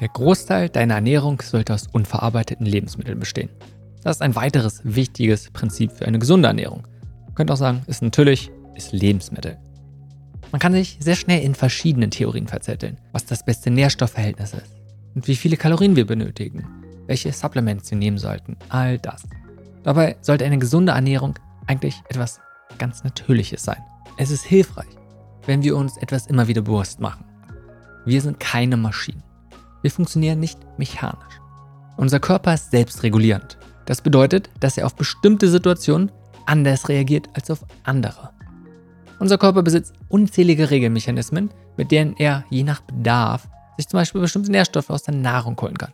Der Großteil deiner Ernährung sollte aus unverarbeiteten Lebensmitteln bestehen. Das ist ein weiteres wichtiges Prinzip für eine gesunde Ernährung. Man könnte auch sagen, ist natürlich, ist Lebensmittel. Man kann sich sehr schnell in verschiedenen Theorien verzetteln, was das beste Nährstoffverhältnis ist und wie viele Kalorien wir benötigen, welche Supplements wir nehmen sollten, all das. Dabei sollte eine gesunde Ernährung eigentlich etwas ganz Natürliches sein. Es ist hilfreich, wenn wir uns etwas immer wieder bewusst machen. Wir sind keine Maschinen. Wir funktionieren nicht mechanisch. Unser Körper ist selbstregulierend. Das bedeutet, dass er auf bestimmte Situationen anders reagiert als auf andere. Unser Körper besitzt unzählige Regelmechanismen, mit denen er je nach Bedarf sich zum Beispiel bestimmte Nährstoffe aus der Nahrung holen kann.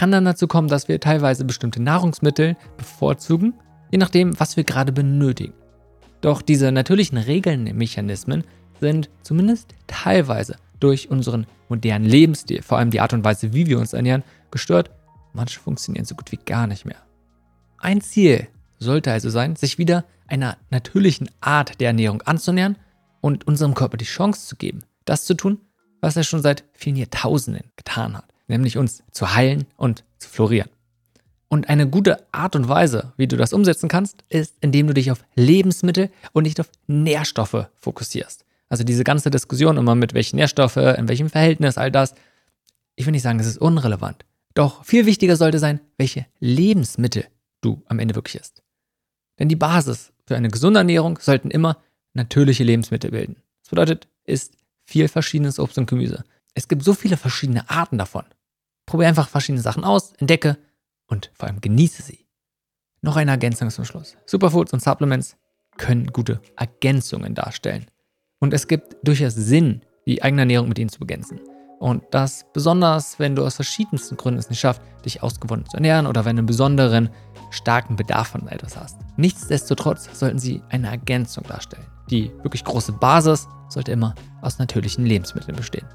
Kann dann dazu kommen, dass wir teilweise bestimmte Nahrungsmittel bevorzugen, je nachdem, was wir gerade benötigen. Doch diese natürlichen Regelmechanismen sind zumindest teilweise durch unseren modernen Lebensstil, vor allem die Art und Weise, wie wir uns ernähren, gestört. Manche funktionieren so gut wie gar nicht mehr. Ein Ziel sollte also sein, sich wieder einer natürlichen Art der Ernährung anzunähern und unserem Körper die Chance zu geben, das zu tun, was er schon seit vielen Jahrtausenden getan hat, nämlich uns zu heilen und zu florieren. Und eine gute Art und Weise, wie du das umsetzen kannst, ist, indem du dich auf Lebensmittel und nicht auf Nährstoffe fokussierst. Also diese ganze Diskussion immer mit welchen Nährstoffe, in welchem Verhältnis, all das. Ich will nicht sagen, das ist unrelevant. Doch viel wichtiger sollte sein, welche Lebensmittel du am Ende wirklich isst. Denn die Basis für eine gesunde Ernährung sollten immer natürliche Lebensmittel bilden. Das bedeutet, isst viel verschiedenes Obst und Gemüse. Es gibt so viele verschiedene Arten davon. Probier einfach verschiedene Sachen aus, entdecke und vor allem genieße sie. Noch eine Ergänzung zum Schluss. Superfoods und Supplements können gute Ergänzungen darstellen. Und es gibt durchaus Sinn, die eigene Ernährung mit ihnen zu begrenzen. Und das besonders, wenn du aus verschiedensten Gründen es nicht schaffst, dich ausgewogen zu ernähren oder wenn du einen besonderen, starken Bedarf von etwas hast. Nichtsdestotrotz sollten sie eine Ergänzung darstellen. Die wirklich große Basis sollte immer aus natürlichen Lebensmitteln bestehen.